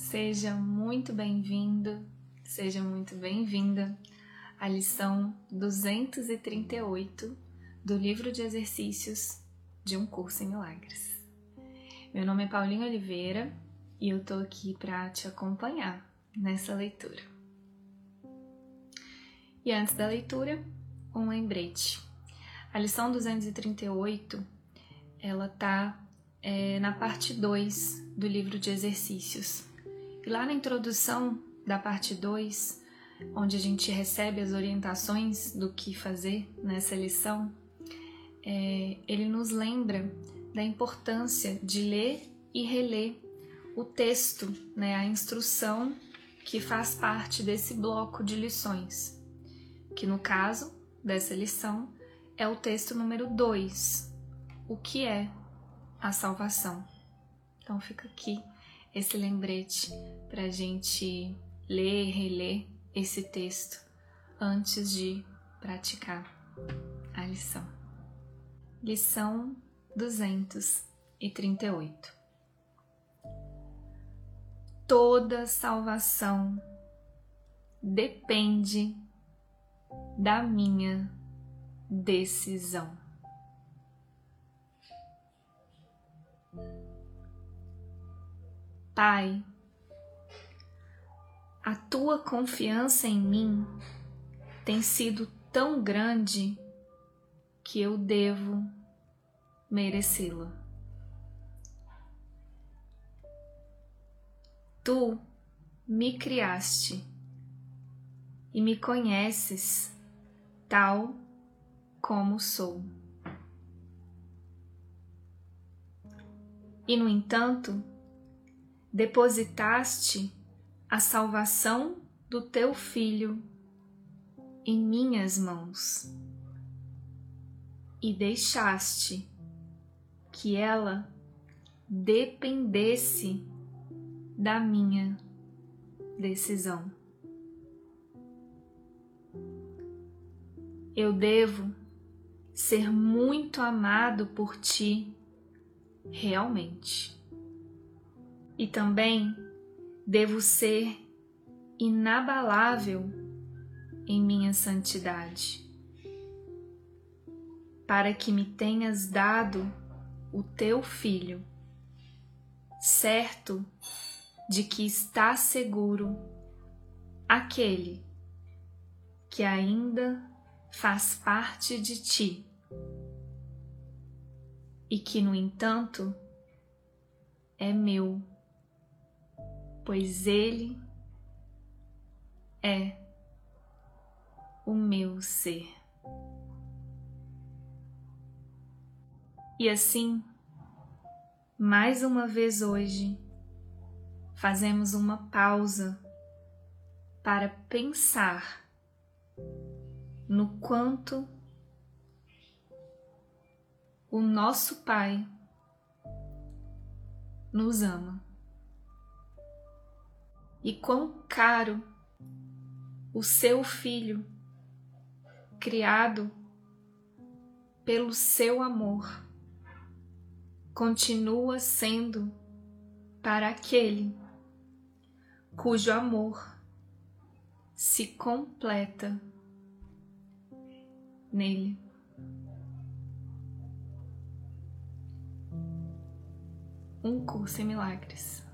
Seja muito bem-vindo, seja muito bem-vinda à lição 238 do livro de exercícios de um curso em milagres. Meu nome é Paulinho Oliveira e eu tô aqui para te acompanhar nessa leitura. E antes da leitura, um lembrete. A lição 238, ela tá é, na parte 2 do livro de exercícios. E lá na introdução da parte 2, onde a gente recebe as orientações do que fazer nessa lição, é, ele nos lembra da importância de ler e reler o texto, né, a instrução que faz parte desse bloco de lições, que no caso dessa lição é o texto número 2, o que é a salvação. Então fica aqui esse lembrete para a gente ler e reler esse texto antes de praticar a lição. Lição 238 Toda salvação depende da minha decisão. Pai, a tua confiança em mim tem sido tão grande que eu devo merecê-la. Tu me criaste e me conheces tal como sou. E, no entanto, depositaste a salvação do teu filho em minhas mãos e deixaste que ela dependesse da minha decisão. Eu devo ser muito amado por ti realmente e também devo ser inabalável em minha santidade, para que me tenhas dado o teu filho, certo de que está seguro aquele que ainda faz parte de ti e que, no entanto, é meu pois Ele é o meu ser. E assim, mais uma vez hoje, fazemos uma pausa para pensar no quanto o nosso Pai nos ama e quão caro o seu filho, criado pelo seu amor, continua sendo para aquele cujo amor se completa nele. Um curso em milagres.